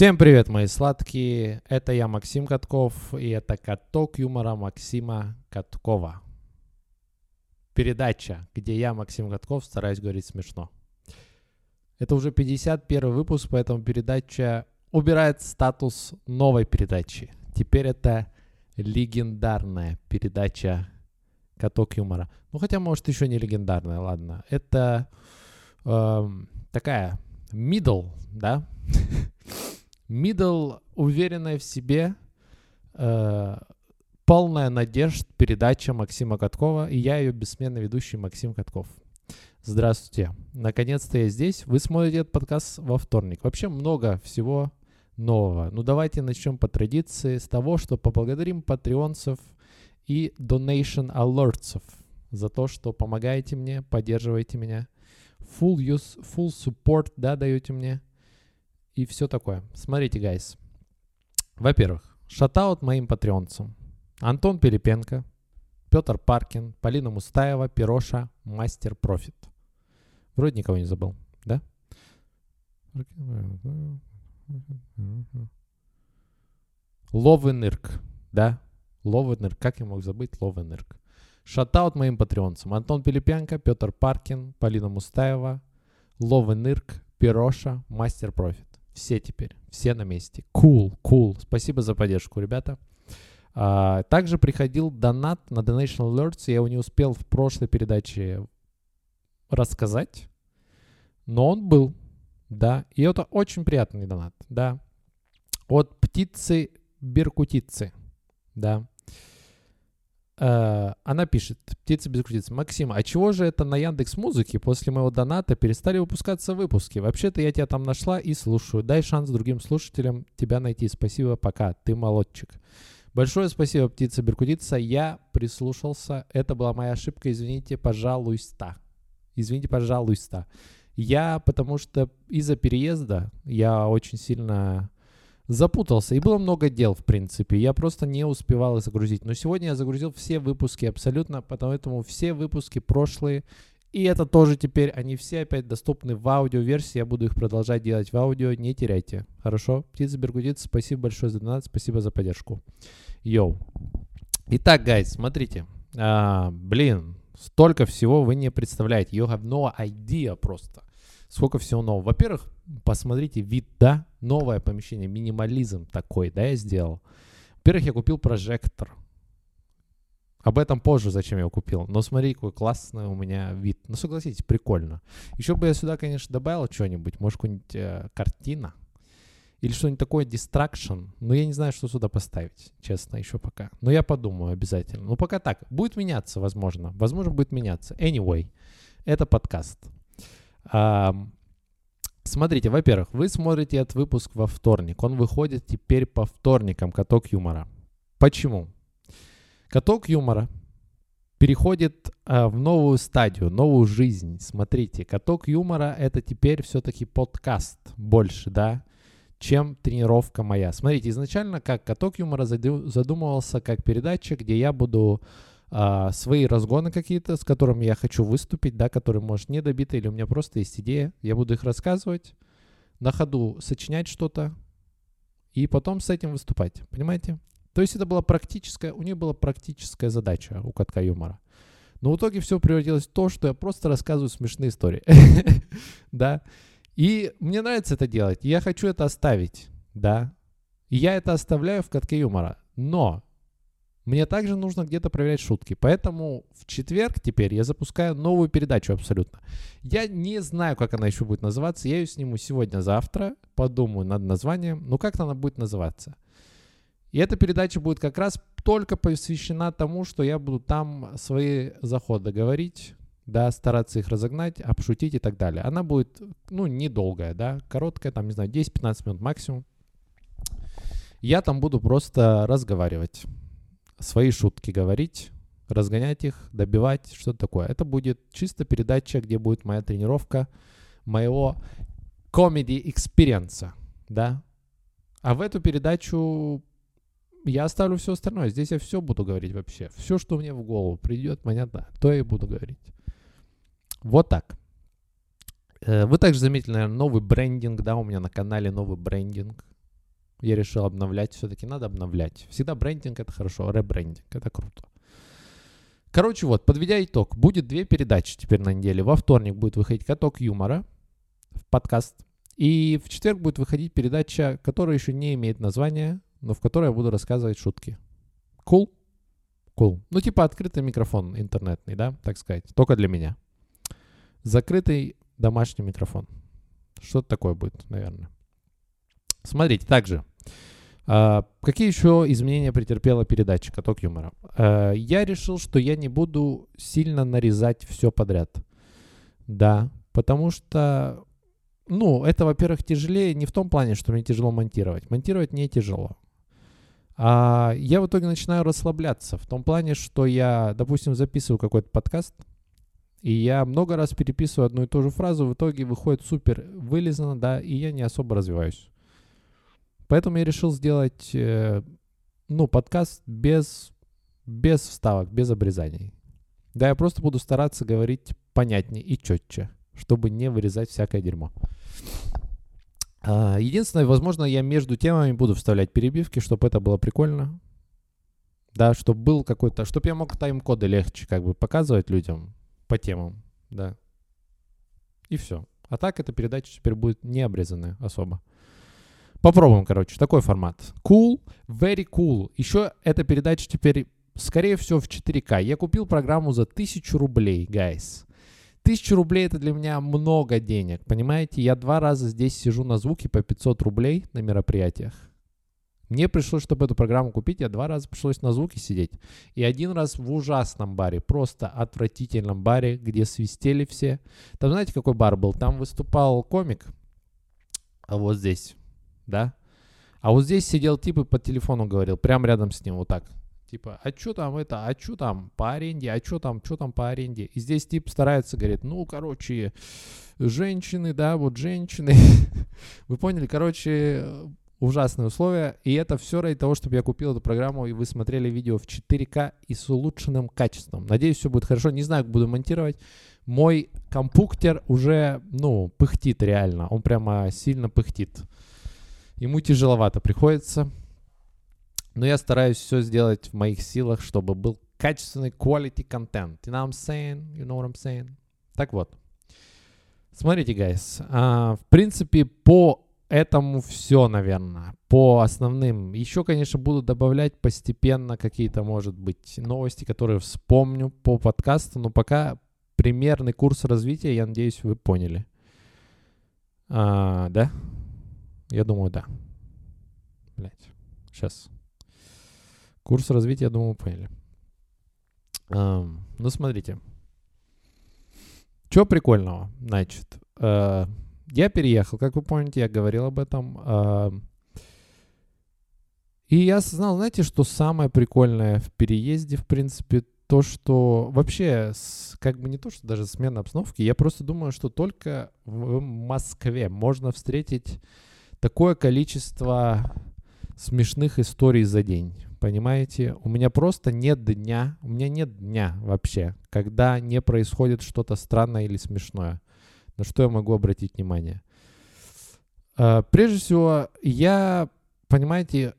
Всем привет, мои сладкие. Это я, Максим Катков, и это каток юмора Максима Каткова. Передача, где я, Максим Катков, стараюсь говорить смешно. Это уже 51 выпуск, поэтому передача убирает статус новой передачи. Теперь это легендарная передача «Каток юмора». Ну, хотя, может, еще не легендарная, ладно. Это эм, такая middle, да? middle, уверенная в себе, э, полная надежд передача Максима Каткова, и я ее бессменный ведущий Максим Катков. Здравствуйте. Наконец-то я здесь. Вы смотрите этот подкаст во вторник. Вообще много всего нового. Ну давайте начнем по традиции с того, что поблагодарим патреонцев и donation alertsов за то, что помогаете мне, поддерживаете меня. Full use, full support, да, даете мне. И все такое. Смотрите, guys. Во-первых, шатаут моим патреонцам. Антон Пилипенко, Петр Паркин, Полина Мустаева, Пироша, Мастер Профит. Вроде никого не забыл, да? Ловенырк, да? Ловенырк, как я мог забыть Ловенырк? Шатаут моим патреонцам. Антон Пилипенко, Петр Паркин, Полина Мустаева, Ловенырк, Пироша, Мастер Профит. Все теперь, все на месте. Cool, cool. Спасибо за поддержку, ребята. А, также приходил донат на Donation Alerts. Я его не успел в прошлой передаче рассказать, но он был, да. И это очень приятный донат, да. От птицы Беркутицы, да. Uh, она пишет, птица без крутицы. Максим, а чего же это на Яндекс Музыке после моего доната перестали выпускаться выпуски? Вообще-то я тебя там нашла и слушаю. Дай шанс другим слушателям тебя найти. Спасибо, пока. Ты молодчик. Большое спасибо, птица Беркутица. Я прислушался. Это была моя ошибка. Извините, пожалуйста. Извините, пожалуйста. Я, потому что из-за переезда я очень сильно запутался. И было много дел, в принципе. Я просто не успевал их загрузить. Но сегодня я загрузил все выпуски абсолютно, поэтому все выпуски прошлые. И это тоже теперь, они все опять доступны в аудиоверсии. Я буду их продолжать делать в аудио. Не теряйте. Хорошо? Птица Бергудица, спасибо большое за донат, спасибо за поддержку. Йоу. Итак, гайз, смотрите. А, блин, столько всего вы не представляете. You have no idea просто. Сколько всего нового. Во-первых, посмотрите вид, да, новое помещение, минимализм такой, да, я сделал. Во-первых, я купил прожектор. Об этом позже, зачем я его купил. Но смотри, какой классный у меня вид. Ну, согласитесь, прикольно. Еще бы я сюда, конечно, добавил что-нибудь. Может, какую-нибудь э, картина. Или что-нибудь такое, distraction. Но я не знаю, что сюда поставить, честно, еще пока. Но я подумаю обязательно. Ну, пока так. Будет меняться, возможно. Возможно, будет меняться. Anyway, это подкаст. Um, Смотрите, во-первых, вы смотрите этот выпуск во вторник. Он выходит теперь по вторникам, каток юмора. Почему? Каток юмора переходит а, в новую стадию, новую жизнь. Смотрите, каток юмора это теперь все-таки подкаст больше, да, чем тренировка моя. Смотрите, изначально как каток юмора задумывался как передача, где я буду а, свои разгоны какие-то, с которыми я хочу выступить, да, которые, может, не добиты, или у меня просто есть идея, я буду их рассказывать, на ходу сочинять что-то, и потом с этим выступать, понимаете? То есть это была практическая, у нее была практическая задача у катка юмора. Но в итоге все превратилось в то, что я просто рассказываю смешные истории. Да. И мне нравится это делать. Я хочу это оставить. Да. И я это оставляю в катке юмора. Но мне также нужно где-то проверять шутки. Поэтому в четверг теперь я запускаю новую передачу абсолютно. Я не знаю, как она еще будет называться. Я ее сниму сегодня-завтра. Подумаю над названием. Ну, как она будет называться? И эта передача будет как раз только посвящена тому, что я буду там свои заходы говорить, да, стараться их разогнать, обшутить и так далее. Она будет, ну, недолгая, да, короткая, там, не знаю, 10-15 минут максимум. Я там буду просто разговаривать свои шутки говорить, разгонять их, добивать, что такое. Это будет чисто передача, где будет моя тренировка моего comedy experience, да. А в эту передачу я оставлю все остальное. Здесь я все буду говорить вообще. Все, что мне в голову придет, понятно, то я и буду говорить. Вот так. Э, вы также заметили, наверное, новый брендинг, да, у меня на канале новый брендинг. Я решил обновлять, все-таки надо обновлять. Всегда брендинг это хорошо, ребрендинг это круто. Короче, вот, подведя итог, будет две передачи теперь на неделе. Во вторник будет выходить «Каток юмора», подкаст. И в четверг будет выходить передача, которая еще не имеет названия, но в которой я буду рассказывать шутки. Cool? Cool. Ну, типа открытый микрофон интернетный, да, так сказать. Только для меня. Закрытый домашний микрофон. Что-то такое будет, наверное. Смотрите, также. Uh, какие еще изменения претерпела передача «Каток юмора»? Uh, я решил, что я не буду сильно нарезать все подряд. Да, потому что, ну, это, во-первых, тяжелее не в том плане, что мне тяжело монтировать. Монтировать не тяжело. А я в итоге начинаю расслабляться в том плане, что я, допустим, записываю какой-то подкаст, и я много раз переписываю одну и ту же фразу, в итоге выходит супер вылезано, да, и я не особо развиваюсь. Поэтому я решил сделать, э, ну, подкаст без, без вставок, без обрезаний. Да, я просто буду стараться говорить понятнее и четче, чтобы не вырезать всякое дерьмо. А, единственное, возможно, я между темами буду вставлять перебивки, чтобы это было прикольно. Да, чтобы был какой-то, чтобы я мог тайм-коды легче как бы показывать людям по темам, да. И все. А так эта передача теперь будет не обрезанная особо. Попробуем, короче, такой формат. Cool, very cool. Еще эта передача теперь, скорее всего, в 4К. Я купил программу за 1000 рублей, guys. Тысяча рублей это для меня много денег, понимаете? Я два раза здесь сижу на звуке по 500 рублей на мероприятиях. Мне пришлось, чтобы эту программу купить, я два раза пришлось на звуке сидеть. И один раз в ужасном баре, просто отвратительном баре, где свистели все. Там знаете, какой бар был? Там выступал комик, а вот здесь, да? А вот здесь сидел тип и по телефону говорил, прямо рядом с ним, вот так. Типа, а что там это, а что там по аренде, а что там, что там по аренде. И здесь тип старается, говорит, ну, короче, женщины, да, вот женщины. Вы поняли, короче, ужасные условия. И это все ради того, чтобы я купил эту программу, и вы смотрели видео в 4К и с улучшенным качеством. Надеюсь, все будет хорошо. Не знаю, как буду монтировать. Мой компуктер уже, ну, пыхтит реально. Он прямо сильно пыхтит. Ему тяжеловато приходится. Но я стараюсь все сделать в моих силах, чтобы был качественный quality content. You know what I'm saying? You know what I'm saying? Так вот. Смотрите, guys. Uh, в принципе, по этому все, наверное. По основным. Еще, конечно, буду добавлять постепенно какие-то, может быть, новости, которые вспомню по подкасту. Но пока примерный курс развития, я надеюсь, вы поняли. А, да? Я думаю, да. Блять. Сейчас. Курс развития, я думаю, поняли. Um, ну, смотрите. Что прикольного? Значит, uh, я переехал, как вы помните, я говорил об этом. Uh, и я осознал, знаете, что самое прикольное в переезде, в принципе, то, что вообще, с, как бы не то, что даже смена обстановки, я просто думаю, что только в Москве можно встретить такое количество смешных историй за день. Понимаете, у меня просто нет дня, у меня нет дня вообще, когда не происходит что-то странное или смешное. На что я могу обратить внимание? Uh, прежде всего, я, понимаете,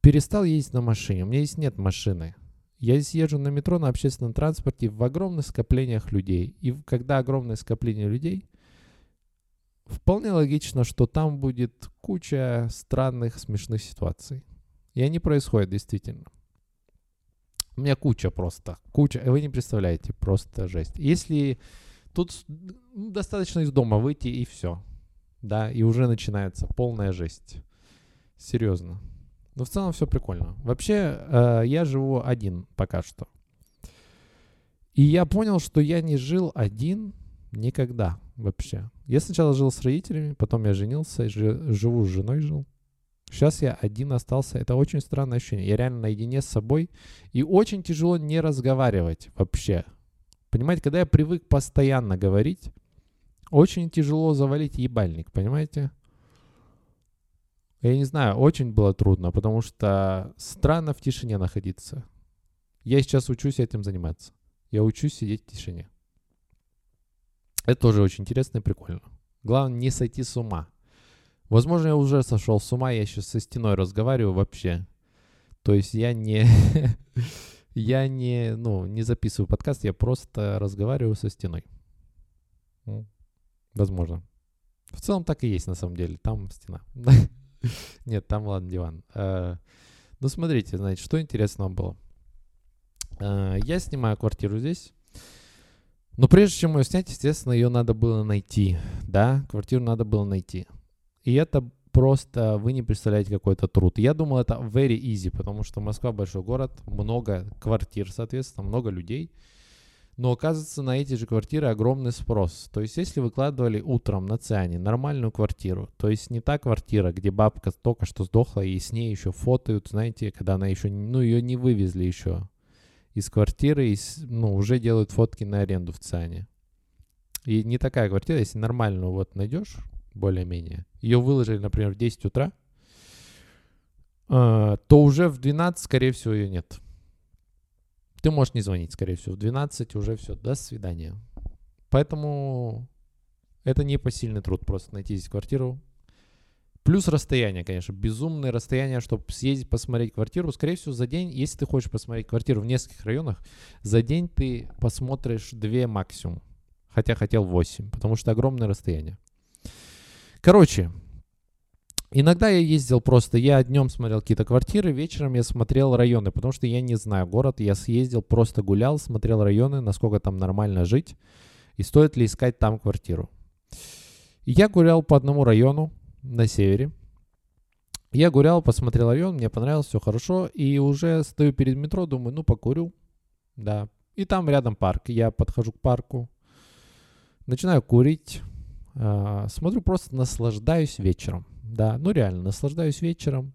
перестал ездить на машине. У меня здесь нет машины. Я здесь езжу на метро, на общественном транспорте в огромных скоплениях людей. И когда огромное скопление людей, вполне логично, что там будет куча странных, смешных ситуаций. И они происходят действительно. У меня куча просто, куча, вы не представляете, просто жесть. Если тут ну, достаточно из дома выйти и все, да, и уже начинается полная жесть. Серьезно. Но в целом все прикольно. Вообще, э, я живу один пока что. И я понял, что я не жил один никогда вообще. Я сначала жил с родителями, потом я женился, живу с женой жил. Сейчас я один остался. Это очень странное ощущение. Я реально наедине с собой. И очень тяжело не разговаривать вообще. Понимаете, когда я привык постоянно говорить, очень тяжело завалить ебальник, понимаете? Я не знаю, очень было трудно, потому что странно в тишине находиться. Я сейчас учусь этим заниматься. Я учусь сидеть в тишине. Это тоже очень интересно и прикольно. Главное не сойти с ума. Возможно, я уже сошел с ума, я сейчас со стеной разговариваю вообще. То есть я не... я не, ну, не записываю подкаст, я просто разговариваю со стеной. Возможно. В целом так и есть на самом деле. Там стена. Нет, там, ладно, диван. Э, ну, смотрите, значит, что интересного было. Э, я снимаю квартиру здесь. Но прежде чем ее снять, естественно, ее надо было найти. Да, квартиру надо было найти. И это просто, вы не представляете, какой это труд. Я думал, это very easy, потому что Москва большой город, много квартир, соответственно, много людей. Но оказывается, на эти же квартиры огромный спрос. То есть, если выкладывали утром на Циане нормальную квартиру, то есть не та квартира, где бабка только что сдохла, и с ней еще фотают, знаете, когда она еще, ну, ее не вывезли еще из квартиры, и, ну, уже делают фотки на аренду в Циане. И не такая квартира, если нормальную вот найдешь, более-менее, ее выложили, например, в 10 утра, э, то уже в 12, скорее всего, ее нет. Ты можешь не звонить, скорее всего. В 12 уже все, до свидания. Поэтому это не посильный труд просто найти здесь квартиру. Плюс расстояние, конечно, безумное расстояние, чтобы съездить посмотреть квартиру. Скорее всего, за день, если ты хочешь посмотреть квартиру в нескольких районах, за день ты посмотришь 2 максимум. Хотя хотел 8, потому что огромное расстояние. Короче, Иногда я ездил просто, я днем смотрел какие-то квартиры, вечером я смотрел районы, потому что я не знаю город, я съездил, просто гулял, смотрел районы, насколько там нормально жить, и стоит ли искать там квартиру. И я гулял по одному району на севере. Я гулял, посмотрел район, мне понравилось, все хорошо, и уже стою перед метро, думаю, ну покурю, да. И там рядом парк, я подхожу к парку, начинаю курить, э, смотрю, просто наслаждаюсь вечером. Да, ну реально, наслаждаюсь вечером.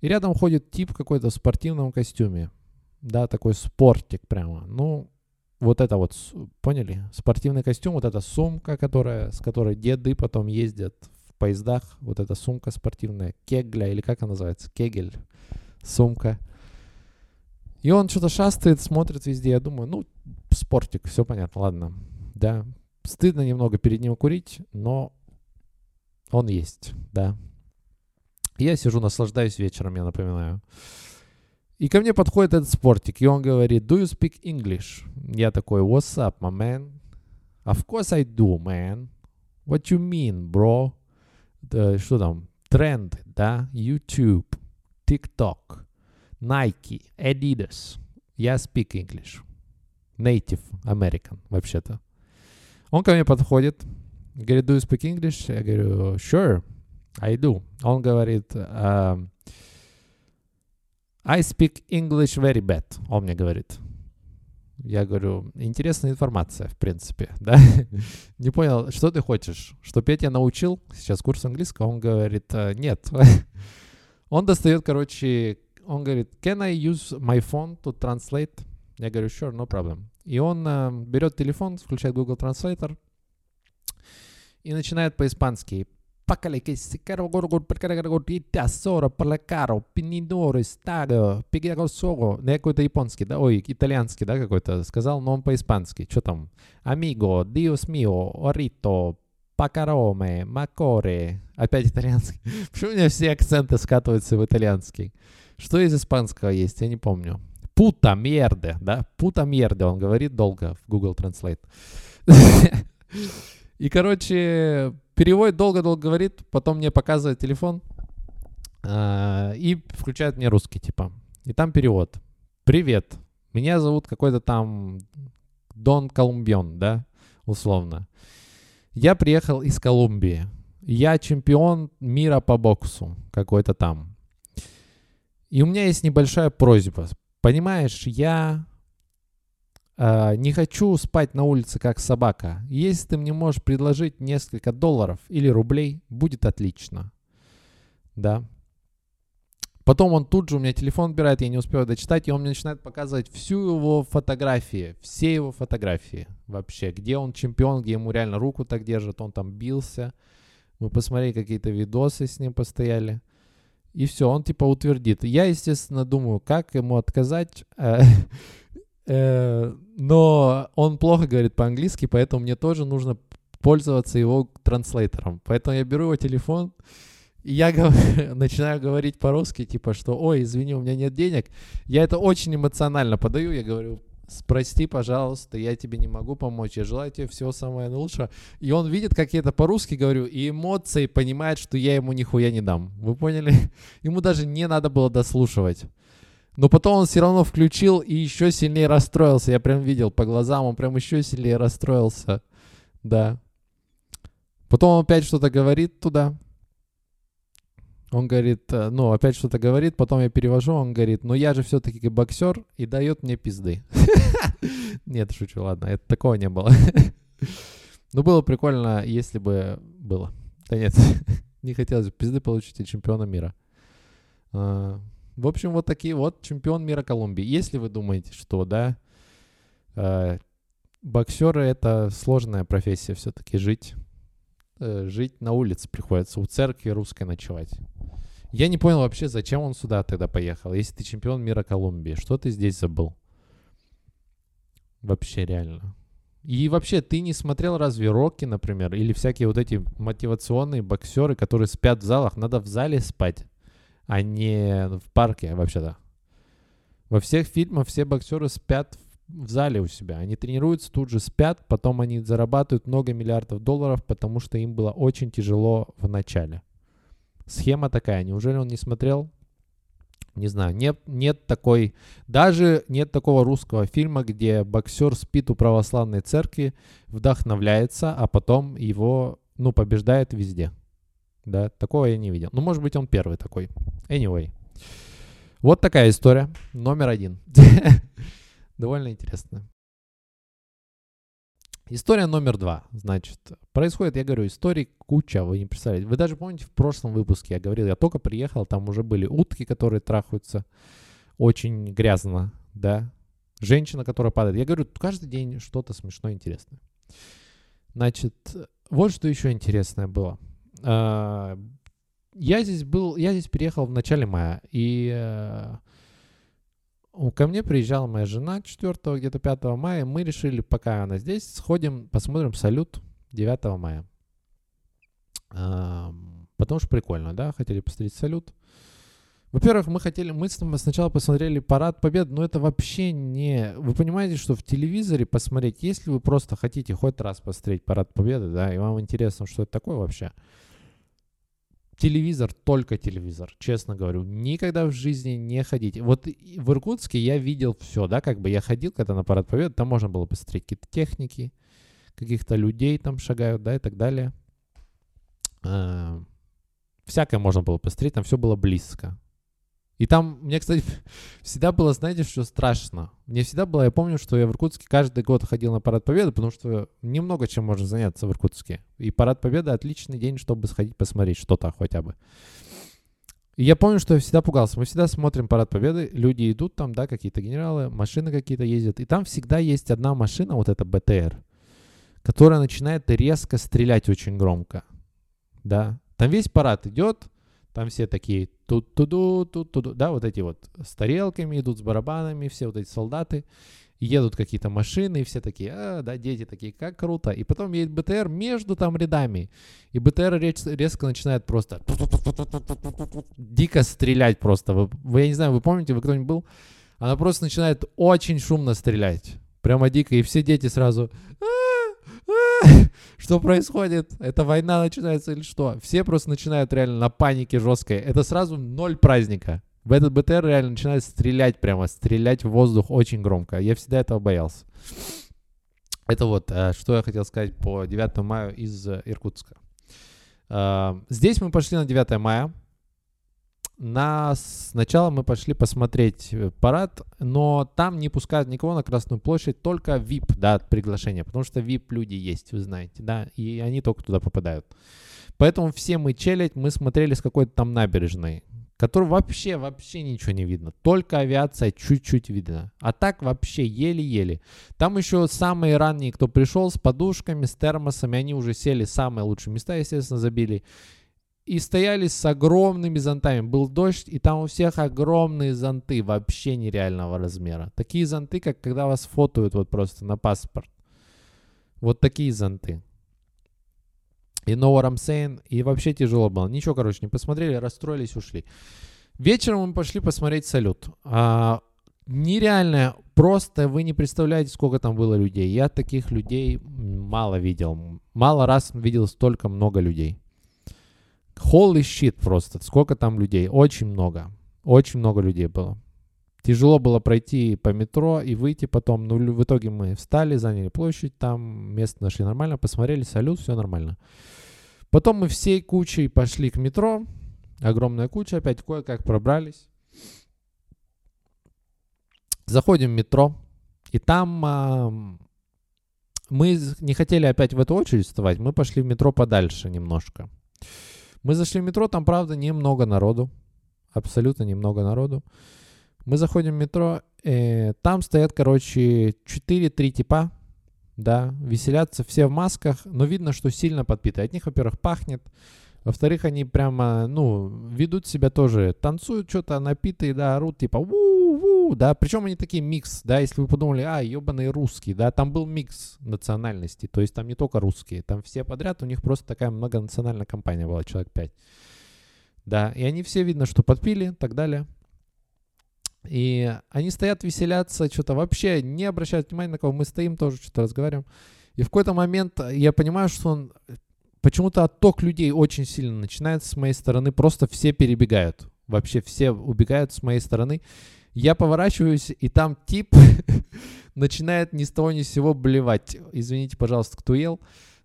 И рядом ходит тип какой-то в спортивном костюме. Да, такой спортик прямо. Ну, вот это вот, поняли? Спортивный костюм, вот эта сумка, которая, с которой деды потом ездят поездах. Вот эта сумка спортивная, кегля, или как она называется? Кегель, сумка. И он что-то шастает, смотрит везде. Я думаю, ну, спортик, все понятно, ладно. Да, стыдно немного перед ним курить, но он есть, да. Я сижу, наслаждаюсь вечером, я напоминаю. И ко мне подходит этот спортик, и он говорит, do you speak English? Я такой, what's up, my man? Of course I do, man. What you mean, bro? Что там? Тренд, да? YouTube, TikTok, Nike, Adidas. Я speak English. Native American, вообще-то. Он ко мне подходит, Говорит, do you speak English? Я говорю, sure, I do. Он говорит, uh, I speak English very bad. Он мне говорит. Я говорю, интересная информация, в принципе, да? Не понял, что ты хочешь? Что Петя научил сейчас курс английского? Он говорит, «Э, нет. он достает, короче, он говорит, can I use my phone to translate? Я говорю, sure, no problem. И он uh, берет телефон, включает Google Translator, и начинает по-испански. Пакали que se caro gorgo per caro gorgo тессоро палакаро пинидоре стадо пигагосоро. Ну, какой-то японский, да, ой, итальянский, да, какой-то сказал, но он по-испански. Что там? Амиго, диос мио, орито, пакароме, макоре. Опять итальянский. Почему у меня все акценты скатываются в итальянский? Что из испанского есть, я не помню. Пута мерде, да? Пута мерде, он говорит долго в Google Translate. И, короче, переводит долго-долго говорит, потом мне показывает телефон э, и включает мне русский, типа. И там перевод. Привет, меня зовут какой-то там Дон Колумбион, да, условно. Я приехал из Колумбии. Я чемпион мира по боксу какой-то там. И у меня есть небольшая просьба. Понимаешь, я не хочу спать на улице как собака. Если ты мне можешь предложить несколько долларов или рублей, будет отлично. Да. Потом он тут же у меня телефон убирает, я не успеваю дочитать, и он мне начинает показывать всю его фотографии, все его фотографии вообще, где он чемпион, где ему реально руку так держат, он там бился. Мы посмотрели какие-то видосы с ним постояли. И все, он типа утвердит. Я, естественно, думаю, как ему отказать. Э, но он плохо говорит по-английски, поэтому мне тоже нужно пользоваться его транслейтером. Поэтому я беру его телефон И я говорю, начинаю говорить по-русски, типа, что, ой, извини, у меня нет денег. Я это очень эмоционально подаю, я говорю, прости, пожалуйста, я тебе не могу помочь, я желаю тебе всего самого наилучшего. И он видит, как я это по-русски говорю, и эмоции понимает, что я ему нихуя не дам. Вы поняли? Ему даже не надо было дослушивать. Но потом он все равно включил и еще сильнее расстроился. Я прям видел по глазам, он прям еще сильнее расстроился. Да. Потом он опять что-то говорит туда. Он говорит, э, ну, опять что-то говорит, потом я перевожу, он говорит, ну, я же все-таки боксер и дает мне пизды. Нет, шучу, ладно, это такого не было. Ну, было прикольно, если бы было. Да нет, не хотелось пизды получить от чемпиона мира. В общем, вот такие вот чемпион мира Колумбии. Если вы думаете, что, да, э, боксеры это сложная профессия все-таки жить. Э, жить на улице приходится, у церкви русской ночевать. Я не понял вообще, зачем он сюда тогда поехал, если ты чемпион мира Колумбии. Что ты здесь забыл? Вообще реально. И вообще, ты не смотрел разве Рокки, например, или всякие вот эти мотивационные боксеры, которые спят в залах? Надо в зале спать а не в парке вообще-то. Во всех фильмах все боксеры спят в зале у себя. Они тренируются, тут же спят, потом они зарабатывают много миллиардов долларов, потому что им было очень тяжело в начале. Схема такая. Неужели он не смотрел? Не знаю, нет, нет такой, даже нет такого русского фильма, где боксер спит у православной церкви, вдохновляется, а потом его, ну, побеждает везде. Да, такого я не видел. Ну, может быть, он первый такой. Anyway. Вот такая история. Номер один. Довольно интересная. История номер два. Значит, происходит, я говорю, истории куча, вы не представляете. Вы даже помните, в прошлом выпуске я говорил, я только приехал, там уже были утки, которые трахаются очень грязно, да. Женщина, которая падает. Я говорю, каждый день что-то смешное, интересное. Значит, вот что еще интересное было. А, я здесь был, я здесь переехал в начале мая, и э, ко мне приезжала моя жена 4 где-то 5 мая, мы решили, пока она здесь, сходим, посмотрим салют 9 мая. Потому что прикольно, да, хотели посмотреть салют. Во-первых, мы хотели, мы сначала посмотрели парад побед, но это вообще не... Вы понимаете, что в телевизоре посмотреть, если вы просто хотите хоть раз посмотреть парад победы, да, и вам интересно, что это такое вообще, телевизор, только телевизор, честно говорю. Никогда в жизни не ходите. Вот в Иркутске я видел все, да, как бы я ходил когда на Парад Победы, там можно было посмотреть какие-то техники, каких-то людей там шагают, да, и так далее. А, всякое можно было посмотреть, там все было близко. И там, мне, кстати, всегда было, знаете, что страшно. Мне всегда было, я помню, что я в Иркутске каждый год ходил на Парад Победы, потому что немного чем можно заняться в Иркутске. И Парад Победы отличный день, чтобы сходить посмотреть что-то хотя бы. И я помню, что я всегда пугался. Мы всегда смотрим Парад Победы, люди идут там, да, какие-то генералы, машины какие-то ездят. И там всегда есть одна машина, вот эта БТР, которая начинает резко стрелять очень громко. Да. Там весь парад идет, там все такие тут туду тут туду да, вот эти вот с тарелками идут, с барабанами, все вот эти солдаты. Едут какие-то машины, и все такие, а, да, дети такие, как круто. И потом едет БТР между там рядами. И БТР резко начинает просто дико стрелять просто. Вы, вы, я не знаю, вы помните, вы кто-нибудь был? Она просто начинает очень шумно стрелять. Прямо дико. И все дети сразу, что происходит? Это война начинается или что? Все просто начинают реально на панике жесткой. Это сразу ноль праздника. В этот БТР реально начинает стрелять прямо, стрелять в воздух очень громко. Я всегда этого боялся. Это вот, э, что я хотел сказать по 9 мая из Иркутска. Э, здесь мы пошли на 9 мая на... Сначала мы пошли посмотреть э, парад, но там не пускают никого на Красную площадь, только VIP, да, приглашение, потому что VIP люди есть, вы знаете, да, и они только туда попадают. Поэтому все мы челядь, мы смотрели с какой-то там набережной, которой вообще, вообще ничего не видно. Только авиация чуть-чуть видно. А так вообще еле-еле. Там еще самые ранние, кто пришел с подушками, с термосами, они уже сели самые лучшие места, естественно, забили и стояли с огромными зонтами. Был дождь, и там у всех огромные зонты, вообще нереального размера. Такие зонты, как когда вас фотоют вот просто на паспорт. Вот такие зонты. И know what I'm saying? И вообще тяжело было. Ничего, короче, не посмотрели, расстроились, ушли. Вечером мы пошли посмотреть салют. А, нереально, просто вы не представляете, сколько там было людей. Я таких людей мало видел. Мало раз видел столько много людей. Holy shit просто. Сколько там людей? Очень много. Очень много людей было. Тяжело было пройти по метро и выйти потом. Но в итоге мы встали, заняли площадь, там место нашли нормально, посмотрели, салют, все нормально. Потом мы всей кучей пошли к метро. Огромная куча, опять кое-как пробрались. Заходим в метро, и там а, мы не хотели опять в эту очередь вставать, мы пошли в метро подальше немножко. Мы зашли в метро, там, правда, немного народу, абсолютно немного народу. Мы заходим в метро, э, там стоят, короче, 4-3 типа, да, веселятся все в масках, но видно, что сильно подпитые. От них, во-первых, пахнет, во-вторых, они прямо, ну, ведут себя тоже, танцуют что-то напитые, да, орут, типа, у да, причем они такие микс, да, если вы подумали, а, ебаные русские, да, там был микс национальностей, то есть там не только русские, там все подряд, у них просто такая многонациональная компания была, человек 5. Да, и они все видно, что подпили и так далее. И они стоят, веселятся, что-то вообще не обращают внимания на кого. Мы стоим тоже, что-то разговариваем. И в какой-то момент я понимаю, что он почему-то отток людей очень сильно начинается с моей стороны. Просто все перебегают. Вообще все убегают с моей стороны. Я поворачиваюсь, и там тип начинает ни с того ни с сего блевать. Извините, пожалуйста, кто ел.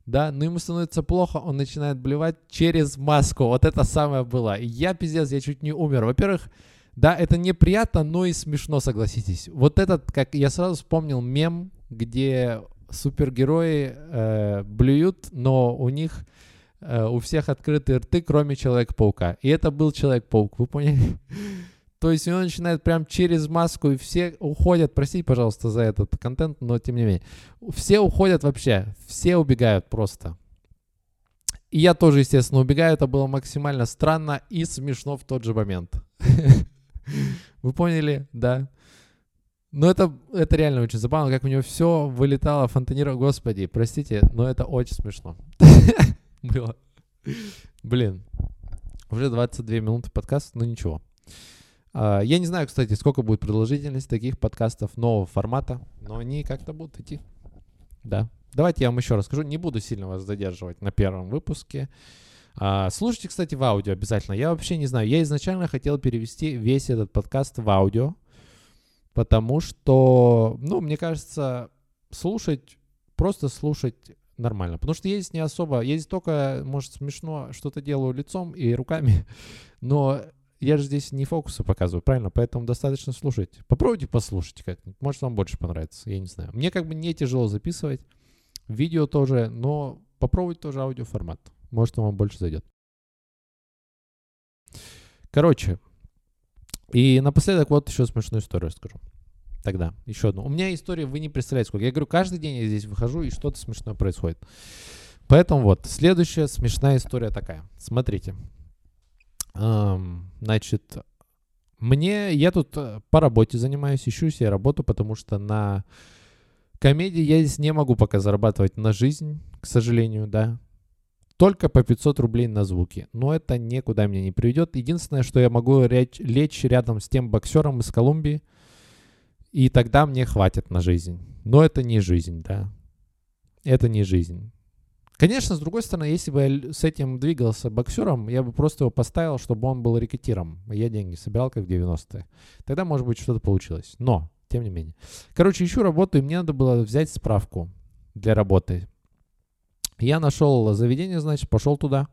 Да, но ему становится плохо, он начинает блевать через маску. Вот это самое было. я, пиздец, я чуть не умер. Во-первых, да, это неприятно, но и смешно, согласитесь. Вот этот, как я сразу вспомнил мем, где супергерои э, блюют, но у них э, у всех открытые рты, кроме Человека-паука. И это был Человек-паук, вы поняли? То есть он начинает прям через маску, и все уходят, простите, пожалуйста, за этот контент, но тем не менее. Все уходят вообще, все убегают просто. И я тоже, естественно, убегаю, это было максимально странно и смешно в тот же момент. Вы поняли? Да. Но это, это реально очень забавно, как у него все вылетало, фонтанировало. Господи, простите, но это очень смешно. Было. Блин. Уже 22 минуты подкаста, но ничего. А, я не знаю, кстати, сколько будет продолжительность таких подкастов нового формата, но они как-то будут идти. Да. Давайте я вам еще расскажу. Не буду сильно вас задерживать на первом выпуске. А, слушайте, кстати, в аудио обязательно. Я вообще не знаю. Я изначально хотел перевести весь этот подкаст в аудио, потому что, ну, мне кажется, слушать, просто слушать нормально. Потому что есть не особо, есть только, может, смешно, что-то делаю лицом и руками, но я же здесь не фокусы показываю, правильно? Поэтому достаточно слушать. Попробуйте послушать как-нибудь. Может, вам больше понравится, я не знаю. Мне как бы не тяжело записывать. Видео тоже, но попробуйте тоже аудиоформат. Может, вам больше зайдет. Короче, и напоследок вот еще смешную историю расскажу. Тогда, еще одну. У меня история, вы не представляете сколько. Я говорю, каждый день я здесь выхожу, и что-то смешное происходит. Поэтому вот, следующая смешная история такая. Смотрите. Значит, мне, я тут э, по работе занимаюсь, ищу себе работу, потому что на комедии я здесь не могу пока зарабатывать на жизнь, к сожалению, да. Только по 500 рублей на звуки. Но это никуда меня не приведет. Единственное, что я могу лечь, лечь рядом с тем боксером из Колумбии, и тогда мне хватит на жизнь. Но это не жизнь, да. Это не жизнь. Конечно, с другой стороны, если бы я с этим двигался боксером, я бы просто его поставил, чтобы он был рекетиром. Я деньги собирал, как в 90-е. Тогда, может быть, что-то получилось. Но, тем не менее. Короче, ищу работу, и мне надо было взять справку для работы. Я нашел заведение, значит, пошел туда.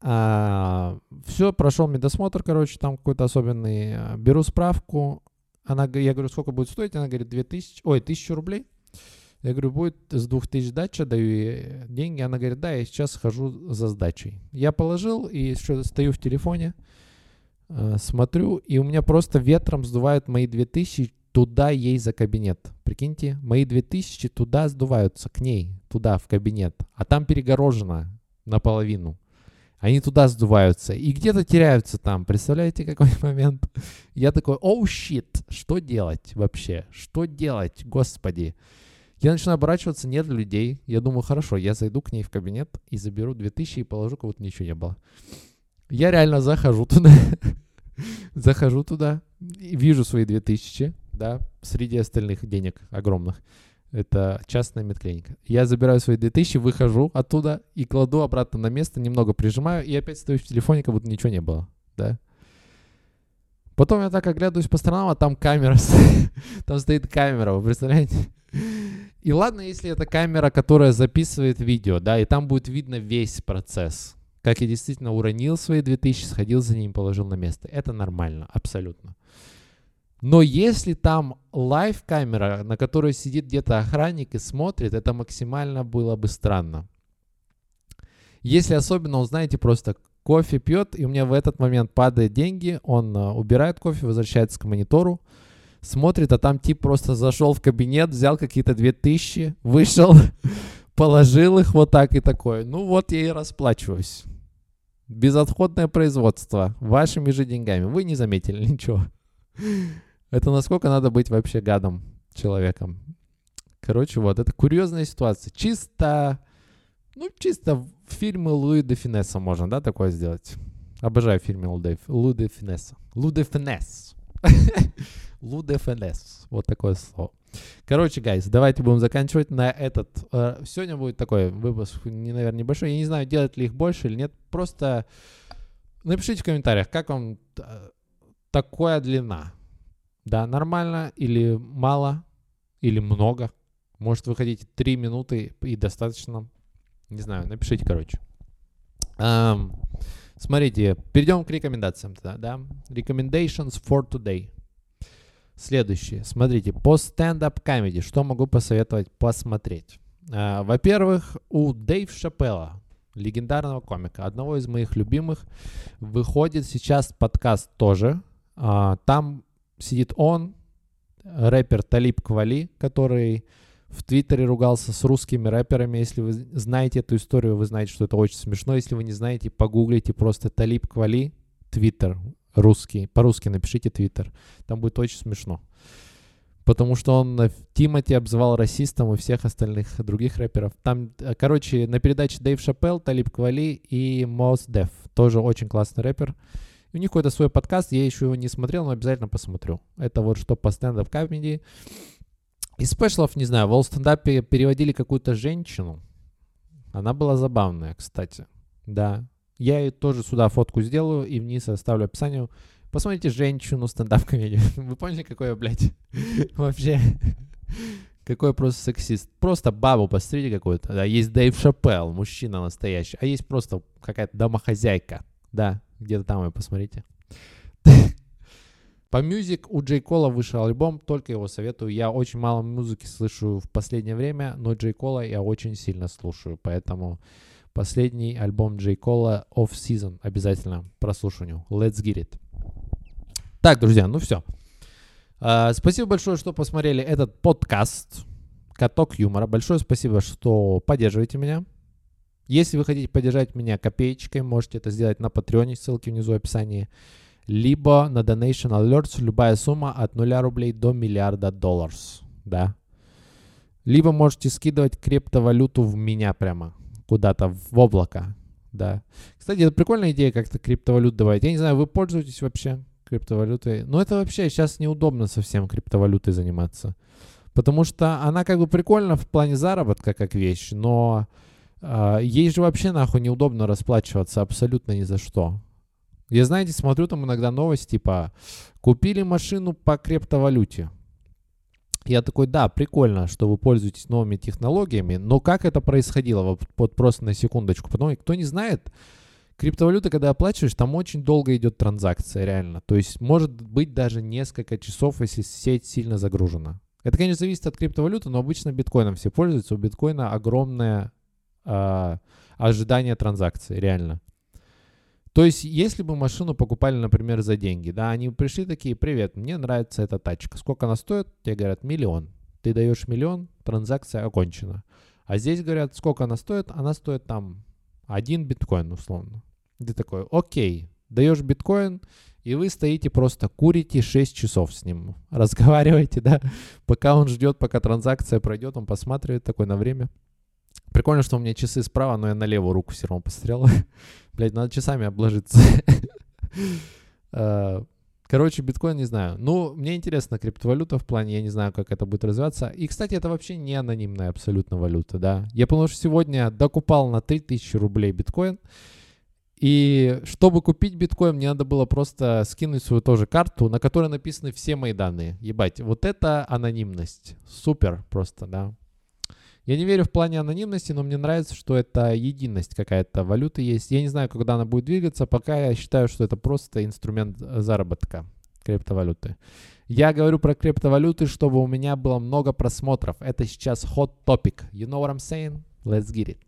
А, все, прошел медосмотр, короче, там какой-то особенный. Беру справку. Она, я говорю, сколько будет стоить? Она говорит, 2000, ой, 1000 рублей. Я говорю, будет с 2000 дача, даю деньги. Она говорит, да, я сейчас хожу за сдачей. Я положил и что стою в телефоне, э, смотрю, и у меня просто ветром сдувают мои 2000 туда ей за кабинет. Прикиньте, мои 2000 туда сдуваются, к ней, туда, в кабинет. А там перегорожено наполовину. Они туда сдуваются и где-то теряются там. Представляете, какой момент? Я такой, оу, oh, щит, что делать вообще? Что делать, господи? Я начинаю оборачиваться, нет людей. Я думаю, хорошо, я зайду к ней в кабинет и заберу 2000 и положу, как будто ничего не было. Я реально захожу туда. захожу туда и вижу свои 2000, да, среди остальных денег огромных. Это частная медклиника. Я забираю свои 2000, выхожу оттуда и кладу обратно на место, немного прижимаю и опять стою в телефоне, как будто ничего не было, да. Потом я так оглядываюсь по сторонам, а там камера. Там стоит камера, вы представляете? И ладно, если это камера, которая записывает видео, да, и там будет видно весь процесс. Как я действительно уронил свои 2000, сходил за ним, положил на место. Это нормально, абсолютно. Но если там лайв-камера, на которой сидит где-то охранник и смотрит, это максимально было бы странно. Если особенно, знаете, просто кофе пьет, и у меня в этот момент падают деньги, он uh, убирает кофе, возвращается к монитору, смотрит, а там тип просто зашел в кабинет, взял какие-то 2000, вышел, положил их вот так и такое. Ну вот я и расплачиваюсь. Безотходное производство вашими же деньгами. Вы не заметили ничего. Это насколько надо быть вообще гадом человеком. Короче, вот, это курьезная ситуация. Чисто, ну, чисто фильмы Луи де Фюнеса можно, да, такое сделать? Обожаю фильмы Луи де Фюнеса. Лу де Фюнес. Лу де Фюнес. Вот такое слово. Короче, guys, давайте будем заканчивать на этот. Э, сегодня будет такой выпуск, наверное, небольшой. Я не знаю, делать ли их больше или нет. Просто напишите в комментариях, как вам э, такая длина. Да, нормально или мало, или много. Может, вы хотите 3 минуты и достаточно. Не знаю, напишите, короче. Um, смотрите, перейдем к рекомендациям тогда, да. Recommendations for today. Следующее. Смотрите, по стендап комедии, что могу посоветовать посмотреть? Uh, во-первых, у Дэйв Шапелла, легендарного комика, одного из моих любимых, выходит сейчас подкаст тоже. Uh, там сидит он, рэпер Талиб Квали, который в Твиттере ругался с русскими рэперами. Если вы знаете эту историю, вы знаете, что это очень смешно. Если вы не знаете, погуглите просто Талиб Квали, Твиттер русский. По-русски напишите Твиттер. Там будет очень смешно. Потому что он Тимати обзывал расистом и всех остальных других рэперов. Там, э, короче, на передаче Дэйв Шапелл, Талиб Квали и Мос Деф. Тоже очень классный рэпер. У них какой-то свой подкаст, я еще его не смотрел, но обязательно посмотрю. Это вот что по стендап комедии. Из спешлов, не знаю, в All стендапе переводили какую-то женщину. Она была забавная, кстати. Да. Я ее тоже сюда фотку сделаю и вниз оставлю описание. Посмотрите женщину стендап-комедию. Вы поняли, какой я, блядь, вообще... Какой просто сексист. Просто бабу посмотрите какую-то. Да, есть Дэйв Шапелл, мужчина настоящий. А есть просто какая-то домохозяйка. Да, где-то там вы посмотрите. По мюзик у Джей Кола вышел альбом, только его советую. Я очень мало музыки слышу в последнее время, но Джей Кола я очень сильно слушаю, поэтому последний альбом Джей Кола Off Season обязательно прослушаю. Let's get it. Так, друзья, ну все. Uh, спасибо большое, что посмотрели этот подкаст «Каток юмора». Большое спасибо, что поддерживаете меня. Если вы хотите поддержать меня копеечкой, можете это сделать на Патреоне, ссылки внизу в описании, либо на Donation Alerts, любая сумма от 0 рублей до миллиарда долларов, да. Либо можете скидывать криптовалюту в меня прямо, куда-то в облако, да. Кстати, это прикольная идея как-то криптовалют давать. Я не знаю, вы пользуетесь вообще криптовалютой? Но это вообще сейчас неудобно совсем криптовалютой заниматься. Потому что она как бы прикольна в плане заработка как вещь, но а, ей же вообще нахуй неудобно расплачиваться абсолютно ни за что. Я, знаете, смотрю там иногда новости, типа, купили машину по криптовалюте. Я такой, да, прикольно, что вы пользуетесь новыми технологиями, но как это происходило? Вот, вот просто на секундочку. Потом, кто не знает, криптовалюта, когда оплачиваешь, там очень долго идет транзакция, реально. То есть может быть даже несколько часов, если сеть сильно загружена. Это, конечно, зависит от криптовалюты, но обычно биткоином все пользуются. У биткоина огромная а, ожидания транзакции, реально. То есть, если бы машину покупали, например, за деньги, да, они пришли такие, привет, мне нравится эта тачка, сколько она стоит? Тебе говорят, миллион. Ты даешь миллион, транзакция окончена. А здесь говорят, сколько она стоит? Она стоит там один биткоин, условно. Ты такой, окей, даешь биткоин, и вы стоите просто, курите 6 часов с ним, разговариваете, да, пока он ждет, пока транзакция пройдет, он посматривает такой на время. Прикольно, что у меня часы справа, но я на левую руку все равно посмотрел. Блять, надо часами обложиться. А, короче, биткоин не знаю. Ну, мне интересна криптовалюта в плане, я не знаю, как это будет развиваться. И, кстати, это вообще не анонимная абсолютно валюта, да. Я потому что сегодня докупал на 3000 рублей биткоин. И чтобы купить биткоин, мне надо было просто скинуть свою тоже карту, на которой написаны все мои данные. Ебать, вот это анонимность. Супер просто, да. Я не верю в плане анонимности, но мне нравится, что это единость какая-то валюты есть. Я не знаю, когда она будет двигаться, пока я считаю, что это просто инструмент заработка криптовалюты. Я говорю про криптовалюты, чтобы у меня было много просмотров. Это сейчас hot topic. You know what I'm saying? Let's get it.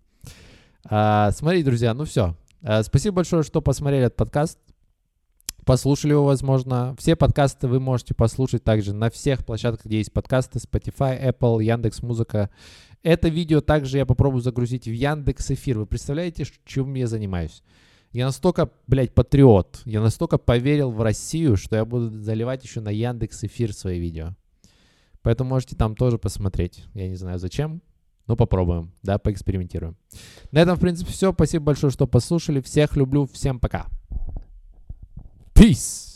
А, смотрите, друзья, ну все. А, спасибо большое, что посмотрели этот подкаст. Послушали его, возможно. Все подкасты вы можете послушать также на всех площадках, где есть подкасты. Spotify, Apple, Яндекс Музыка это видео также я попробую загрузить в Яндекс Эфир. Вы представляете, чем я занимаюсь? Я настолько, блядь, патриот, я настолько поверил в Россию, что я буду заливать еще на Яндекс Эфир свои видео. Поэтому можете там тоже посмотреть. Я не знаю зачем, но попробуем, да, поэкспериментируем. На этом, в принципе, все. Спасибо большое, что послушали. Всех люблю. Всем пока. Peace.